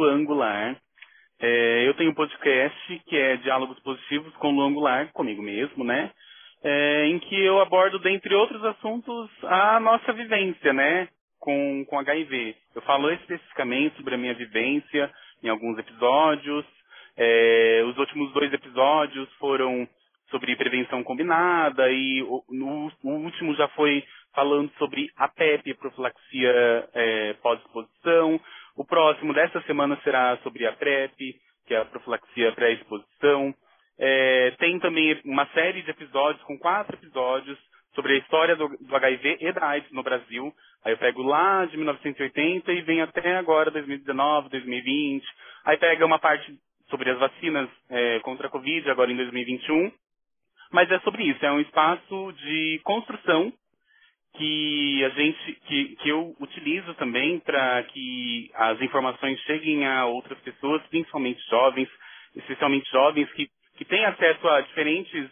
Lua Angular. É, eu tenho um podcast que é Diálogos Positivos com Lua Angular, comigo mesmo, né? É, em que eu abordo, dentre outros assuntos, a nossa vivência, né? Com, com HIV. Eu falo especificamente sobre a minha vivência em alguns episódios. É, os últimos dois episódios foram sobre prevenção combinada e o, no, o último já foi falando sobre a PEP, profilaxia é, pós-exposição. Próximo dessa semana será sobre a PrEP, que é a profilaxia pré-exposição. É, tem também uma série de episódios, com quatro episódios, sobre a história do, do, HIV e da AIDS no Brasil. Aí eu pego lá de 1980 e vem até agora, 2019, 2020. Aí pega uma parte sobre as vacinas é, contra a Covid, agora em 2021. Mas é sobre isso, é um espaço de construção que a gente que, que eu utilizo também para que as informações cheguem a outras pessoas, principalmente jovens, especialmente jovens que, que têm acesso a diferentes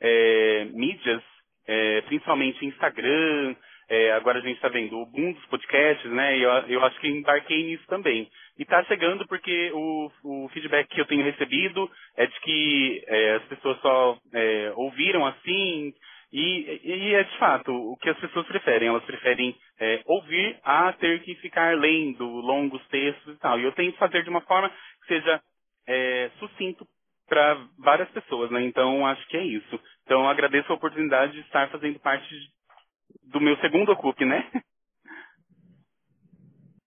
é, mídias, é, principalmente Instagram, é, agora a gente está vendo o boom dos podcasts, né? E eu, eu acho que embarquei nisso também. E está chegando porque o, o, feedback que eu tenho recebido é de que é, as pessoas só é, ouviram assim, e, e, é de fato o que as pessoas preferem. Elas preferem é, ouvir a ter que ficar lendo longos textos e tal. E eu tenho que fazer de uma forma que seja é, sucinto para várias pessoas, né? Então acho que é isso. Então agradeço a oportunidade de estar fazendo parte do meu segundo Ocupe, né?